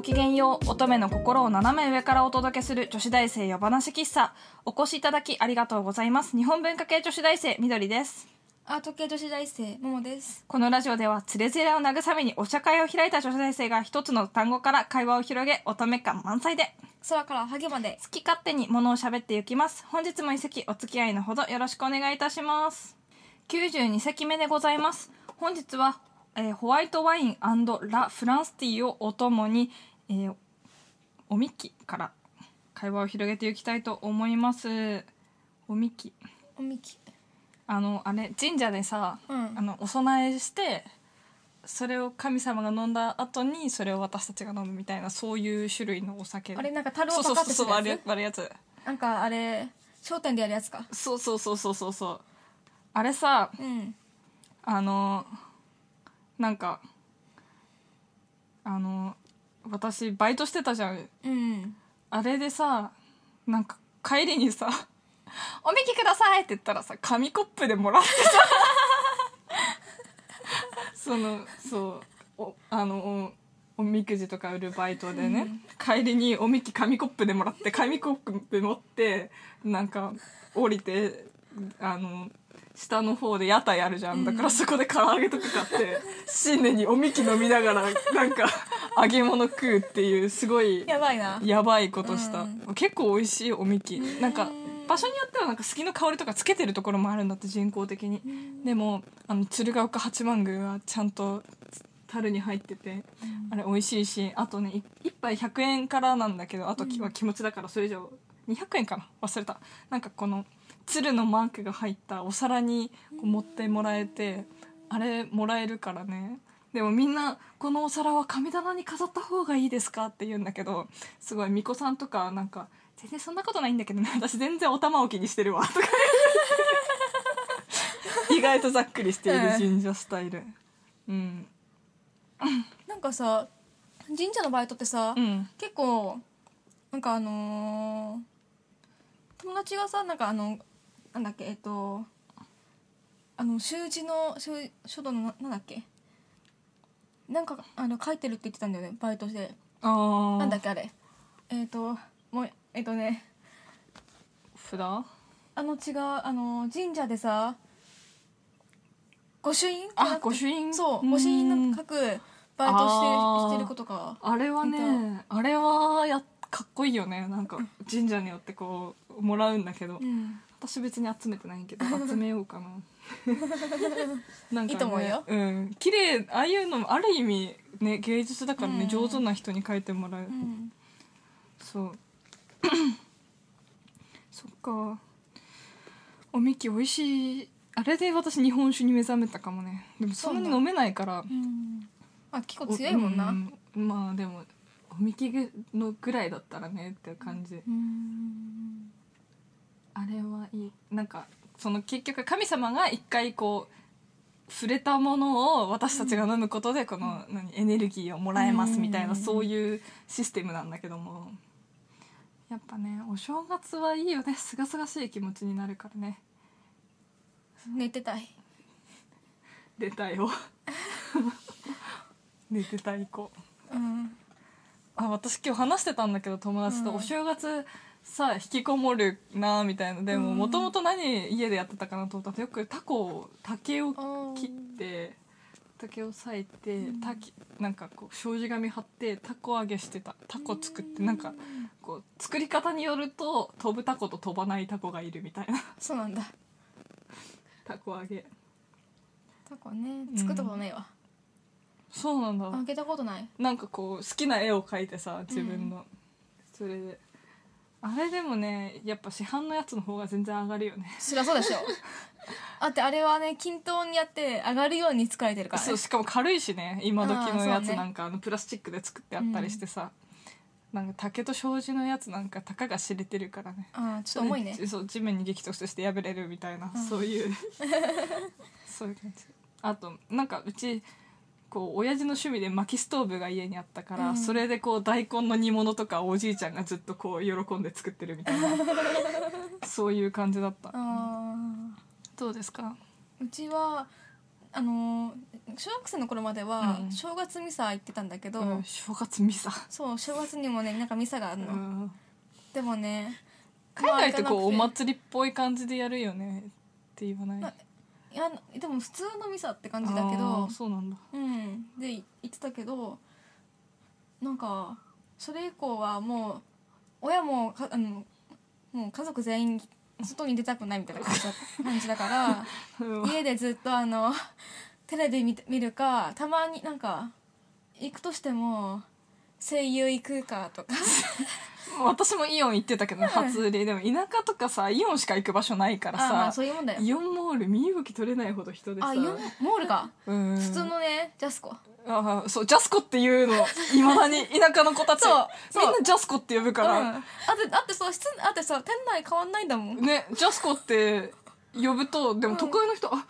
ごきげんよう。乙女の心を斜め上からお届けする女子大生夜話喫茶。お越しいただきありがとうございます。日本文化系女子大生みどりです。アート系女子大生ももです。このラジオではつれづれを慰めにお茶会を開いた女子大生が一つの単語から会話を広げ乙女感満載で。空からハゲまで。好き勝手に物を喋っていきます。本日も一席お付き合いのほどよろしくお願いいたします。92席目でございます。本日は、えーホワイトワインラ・フランスティーをお供に、えーおみきから会話を広げていきたいと思います。おみき。おみき。あのあれ神社でさ、うん。あのお供えしてそれを神様が飲んだ後にそれを私たちが飲むみたいなそういう種類のお酒。あれなんか樽をそうパそうそうそう割るカってするやつ割るやつ。なんかあれ商店でやるやつか。そうそうそうそうそうそう。あれさうん。あのなんかあの私バイトしてたじゃん。うん。あれでさなんか帰りにさ「おみきください!」って言ったらさ紙コップでもらってさ。そのそうおあのおおみくじとか売るバイトでね、帰りにおみき紙コップでもらって紙コップ持ってなんか降りてあの下の方で屋台あるじゃん。だからそこで唐揚げとか買って 新年におみき飲みながらなんか 揚げ物食うっていうすごいやばいな。やばいことした、う結構美味しいおみき。なんか場所によってはなんか好きの香りとかつけてるところもあるんだって人工的に。でもあの鶴岡八幡宮はちゃんと樽に入っててあれ美味しいしあとねい一杯100円からなんだけどあときは気持ちだからそれ以上200円かな？忘れた。なんかこの鶴のマークが入ったお皿にこう持ってもらえてあれもらえるからね。でもみんな「このお皿は神棚に飾った方がいいですか?」って言うんだけどすごい巫女さんとかなんか「全然そんなことないんだけどね。私全然お玉置きにしてるわ」とか。意外とざっくりしている神社スタイル。うん。なんかさ神社のバイトってさ、うん。結構なんかあのー友達がさなんかあのなんだっけえっとあの習字の習書道のななんだっけ？なんかあの書いてるって言ってたんだよねバイトして。ああなんだっけあれ。えっ、ともうえっ、とね。札？あの違うあの神社でさ御朱印？あ御朱印？そう御朱印の書くバイトしてしてることかあれはねあれはやかっこいいよね。なんか神社によってこうもらうんだけど、うん私別に集めてないけど 集めようかな。なんか、ね、いいと思うよ。うん。綺麗ああいうのもある意味ね芸術だからね、うん。上手な人に書いてもらう、うん。そう。そっか。おみき美味しい。あれで私日本酒に目覚めたかもね。でもそんなに飲めないから。うん。あ結構強いもんな、うん。まあでもおみきのぐらいだったらねって感じ、うんあれはいいなんかその結局神様が一回こう触れたものを私たちが飲むことでこの、何エネルギーをもらえますみたいな、うん。そういうシステムなんだけども。やっぱねお正月はいいよね。すがすがしい気持ちになるからね。寝てたい。出たよ 寝てたい子。うん。あ私今日話してたんだけど友達と、うん。お正月さ引きこもるなみたいな。でもうん。もともと何家でやってたかなと思ったらよくタコを竹を切って竹を裂いて竹なんかこう障子紙貼ってタコ揚げしてた。タコ作ってなんかこう作り方によると飛ぶタコと飛ばないタコがいるみたいな。そうなんだ。タコ揚げ。タコね。作ったことないわ、そうなんだ。開けたことない。なんかこう好きな絵を描いてさ自分の、それであれでもねやっぱ市販のやつの方が全然上がるよね。そりゃそうでしょ だってあれはね均等にやって上がるように作られてるからね。そうしかも軽いしね今時のやつなんかあのプラスチックで作ってあったりしてさ、なんか竹と障子のやつなんかたかが知れてるからね。ああちょっと重いね。そう地面に激突して破れるみたいな、うんそういう。そういう感じ。あとなんかうちこう親父の趣味で薪ストーブが家にあったから、うん。それでこう大根の煮物とかおじいちゃんがずっとこう喜んで作ってるみたいな そういう感じだった。あどうですか？ーうちはあの小学生の頃まではうん。正月ミサ行ってたんだけど、うん。正月ミサ？そう正月にもねなんかミサがあるの、うん。でもね海外ってこうおまあ祭りっぽい感じでやるよねって言わない？あいやでも普通のミサって感じだけあどーそうなんだ。うん。で行ってたけどなんかそれ以降はもう親もかあのもう家族全員外に出たくないみたいな感じだから うん。家でずっとあのテレビ見て見るかたまになんか行くとしても声優行くかとか私もイオン行ってたけどね初売り。でも田舎とかさイオンしか行く場所ないからあまあさそういうもんだよ。イオンモール身動き取れないほど人でさあイオン？モールか。うん。普通のねジャスコ。あそうジャスコっていうのいまだに田舎の子たち。そうそう。みんなジャスコって呼ぶかうん。ら、あってだってさ室あってさ店内変わんないんだもん。ねジャスコって呼ぶとでも都会の人、あ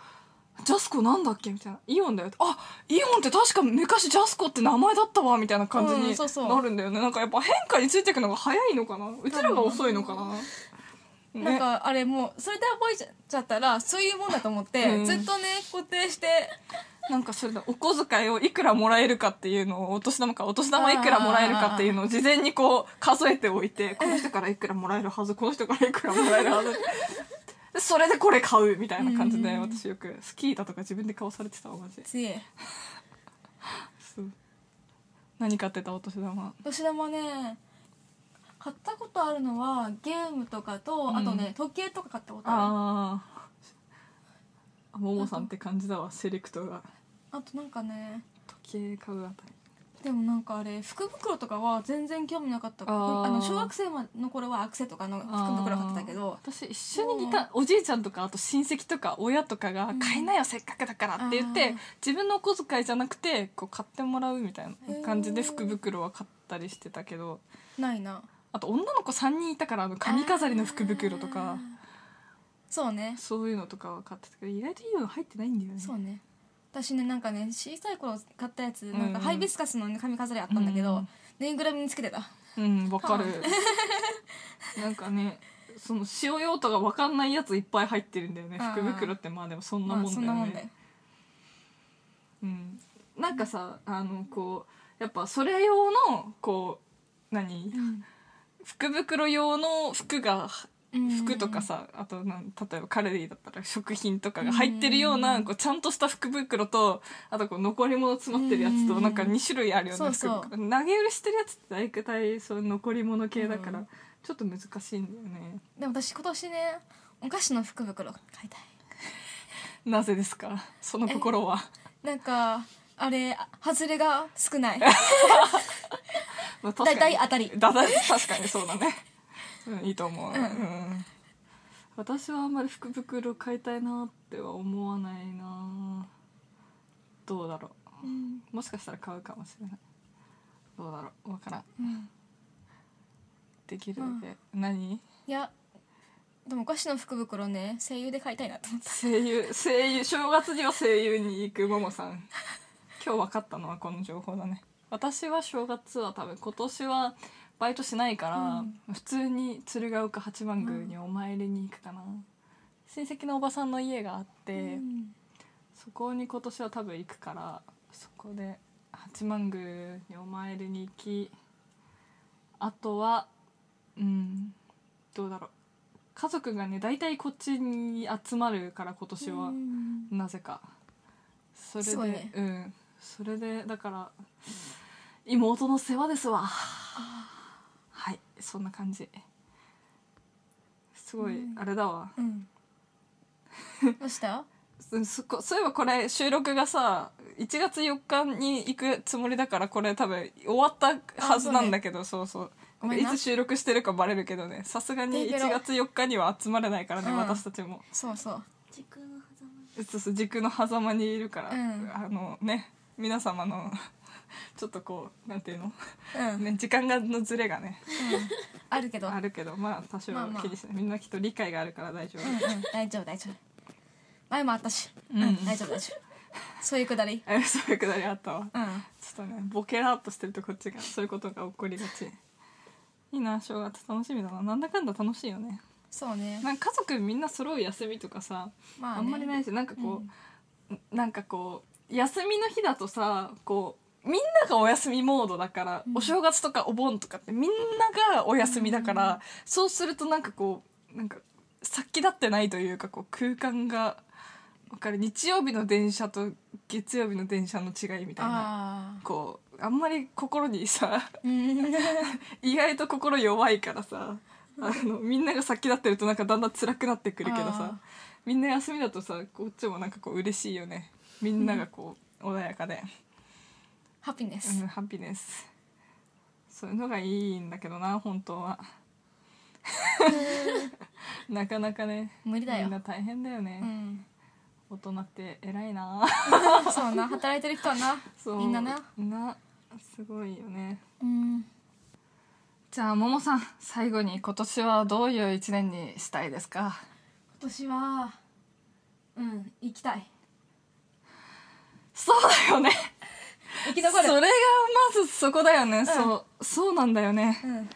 ジャスコなんだっけ？みたいな。イオンだよあイオンって確か昔ジャスコって名前だったわみたいな感じうになるんだよね、なんかやっぱ変化についていくのが早いのかな？うちらが遅いのかな、ね。なんかあれもうそれで覚えちゃったらそういうもんだと思って、うん。ずっとね固定してなんかそれだお小遣いをいくらもらえるかっていうのをお年玉かお年玉いくらもらえるかっていうのを事前にこう数えておいてこの人からいくらもらえるはずこの人からいくらもらえるはず。でそれでこれ買うみたいな感じでうん。私よくスキー板とか自分で買わされてたわマジで。強い。そう。何買ってたお年玉。お年玉ね買ったことあるのはゲームとかと、うん。あとね時計とか買ったことあああももさんって感じだわセレクトが。るあとなんかね時計買うあたりでもなんかあれ福袋とかは全然興味なかった。あの小学生の頃はアクセとかの福袋買ってたけど。私一緒にいたおじいちゃんとかあと親戚とか親とかがうん「買いなよせっかくだから」って言って、自分のお小遣いじゃなくてこう買ってもらうみたいな感じで福袋は買ったりしてたけど。ないな。あと女の子3人いたからあの髪飾りの福袋とあかー。そうね。そういうのとかは買ってたけど意外といいの入ってないんだよね。そうね私ねなんかね小さい頃買ったやつんなんかハイビスカスのね髪飾りあったんだけど、うんぬいぐるみにつけてた。うんわかる。なんかねその使用用途が分かんないやついっぱい入ってるんだよね。福袋ってまあでもそんなまあもんだよね、そんなもんうん、なんかさあのこうやっぱそれ用のこう何？福袋用の服が服とかさあとなん例えばカルディだったら食品とかが入ってるような、うんこうちゃんとした福袋とあとこう残り物詰まってるやつとうんなんか2種類あるようなそう投げ売りしてるやつって大体そういう残り物系だから、うんちょっと難しいんだよね。でも私今年ねお菓子の福袋買いたい。なぜですか？その心は。なんかあれあ外れが少ない。まあ確大体当たり。だだ確かにそうだね、うん、いいと思う、うん。うん私はあんまり福袋買いたいなっては思わないな。どうだろう。もしかしたら買うかもしれない。どうだろう。わからん。うん。できるだけ、何？いやでもお菓子の福袋ね声優で買いたいなと思った。声優声優正月には声優に行くももさん。今日分かったのはこの情報だね。私は正月は多分今年はバイトしないから、普通に鶴岡八幡宮にお参りに行くかな、親戚のおばさんの家があって、うん。そこに今年は多分行くからそこで八幡宮にお参りに行きあとはうんどうだろう。家族がね大体こっちに集まるから今年は、うん。なぜか。それで、ね。うん。それでだから妹の世話ですわ。はいそんな感じ。すごい、うん。あれだわ。うん。どうした？うんそこそういえばこれ収録がさ1月4日に行くつもりだからこれ多分終わったはずなんだけどそうそう。ごめんな。いつ収録してるかバレるけどね。さすがに1ペロペロ月4日には集まれないからね、うん。私たちも。そうそう。時空の狭間。そうそう軸の狭間にいるから、うん。あのね皆様の ちょっとこうなんていうの、うん、ね、時間がのズレがね。あるけど。あるけどまあ多少まあまあ。気にしない、みんなきっと理解があるから大丈夫、うんうん。大丈夫大丈夫。前もあったし。ううんん、大丈夫大丈夫。そういうくだり。え そういうくだりあったわ。うん。ちょっとねボケラーっとしてるとこっちがそういうことが起こりがち。いいな正月。楽しみだな。なんだかんだ楽しいよね。そうね。なんか家族みんな揃う休みとかさ、まあ、ね、あんまりないしなんかこう、なんかこう休みの日だとさこうみんながお休みモードだから、うん。お正月とかお盆とかってみんながお休みだから、そうするとなんかこうなんか先立ってないというかこう空間がわかる。日曜日の電車と月曜日の電車の違いみたいなあこうあんまり心にさ 意外と心弱いからさあのみんなが先立ってるとなんかだんだん辛くなってくるけどあさみんな休みだとさこっちもなんかこう嬉しいよね。みんながこう穏やかで、ハピネうスん、ハピネスそういうのがいいんだけどな本当は。なかなかね無理だよ。みんな大変だようね、ん。大人って偉いな。そうな働いてる人はな。そう。みんなな。なすごいよね。うん。じゃあももさん最後に今年はどういう一年にしたいですか？今年はうん行きたい。そうだよね生き残る。それがまずそこだよね、そうそうなんだよね。うん。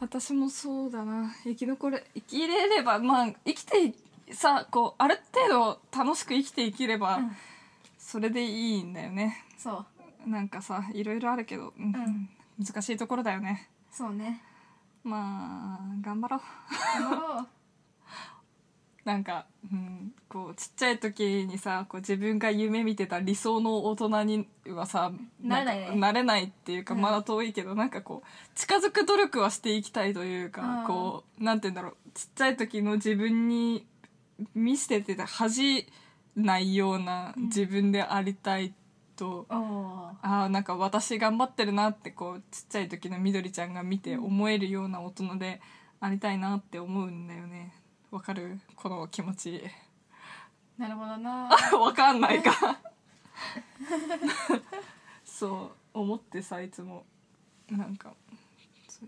私もそうだな。生き残れ生きれればまあ生きてさこうある程度楽しく生きていければ、うん。それでいいんだよね。そう。なんかさいろいろあるけど、うん。ん。難しいところだよね。そうね。まあ頑張ろう。頑張ろうなんか、うん、こうちっちゃい時にさこう自分が夢見てた理想の大人にはさなれないなれないっていうか、うん。まだ遠いけどなんかこう近づく努力はしていきたいというかこうなんて言うんだろうちっちゃい時の自分に見せてて恥じないような自分でありたいと、おおああなんか私頑張ってるなってこうちっちゃい時のみどりちゃんが見て思えるような大人でありたいなって思うんだよねわかる？この気持ち。なるほどな。わかんないか。そう思ってさいつも。なんか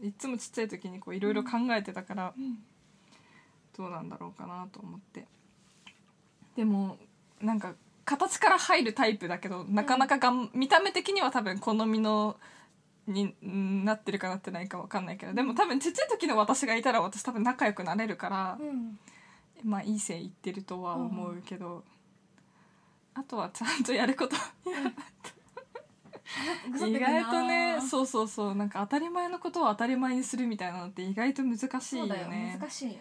いつもちっちゃい時にこういろいろ考えてたから、どうなんだろうかなと思って。でもなんか形から入るタイプだけどなかなかがん、見た目的には多分好みのにんなってるかなってないかわかんないけどでも多分ちっちゃい時の私がいたら私多分仲良くなれるから、うん。まあいい線いってるとは思うけど、あとはちゃんとやること。意外とねうそうそうそうなんか当たり前のことを当たり前にするみたいなのって意外と難しいよそうだよね難しいよ。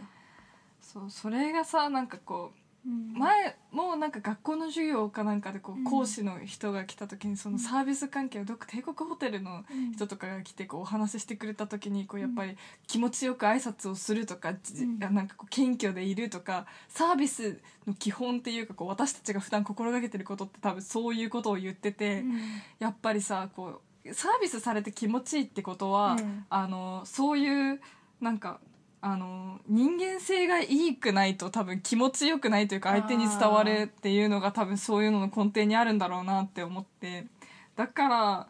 そうそれがさなんかこううん前もうなんか学校の授業かなんかでこう講師の人が来た時にそのサービス関係をどっか帝国ホテルのうん。人とかが来てこうお話ししてくれた時にこうやっぱり気持ちよく挨拶をするとか、なんかこう謙虚でいるとかサービスの基本っていうかこう私たちが普段心がけてることって多分そういうことを言ってて、うん。やっぱりさこうサービスされて気持ちいいってことは、うん。あのそういうなんかあの人間性がいいくないと多分気持ちよくないというか相手に伝わるっていうのが多分そういうのの根底にあるんだろうなって思って。だから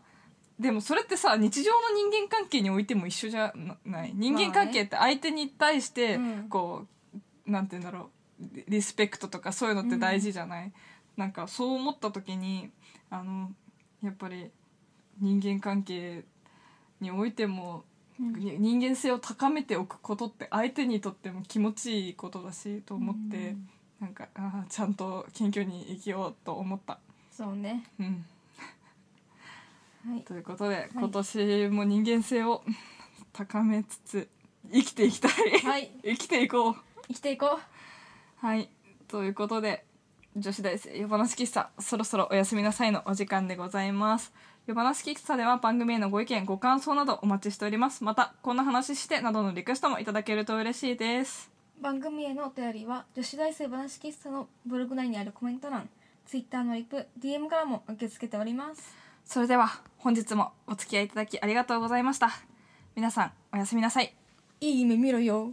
でもそれってさ日常の人間関係においても一緒じゃない。人間関係って相手に対してうん。こう、なんて言うんだろう。リリスペクトとかそういうのって大事じゃない、なんかそう思った時にあのやっぱり人間関係においても人間性を高めておくことって相手にとっても気持ちいいことだしと思って、うん。なんかあーちゃんと謙虚に生きようと思った。そうね。うん、はい。ということで、今年も人間性を 高めつつ生きていきたい、はい。生きていこう。生きていこはい。ということで女子大生夜話喫茶そろそろおやすみなさいのお時間でございます夜話喫茶では番組へのご意見ご感想などお待ちしております。またこんな話してなどのリクエストもいただけると嬉しいです。う番組へのお便りは女子大生話喫茶のブログ内にあるコメント欄 Twitter のリプ DM からも受け付けております。それでは本日もお付き合いいただきありがとうございました。皆さんおやすみなさい。いい夢見ろよ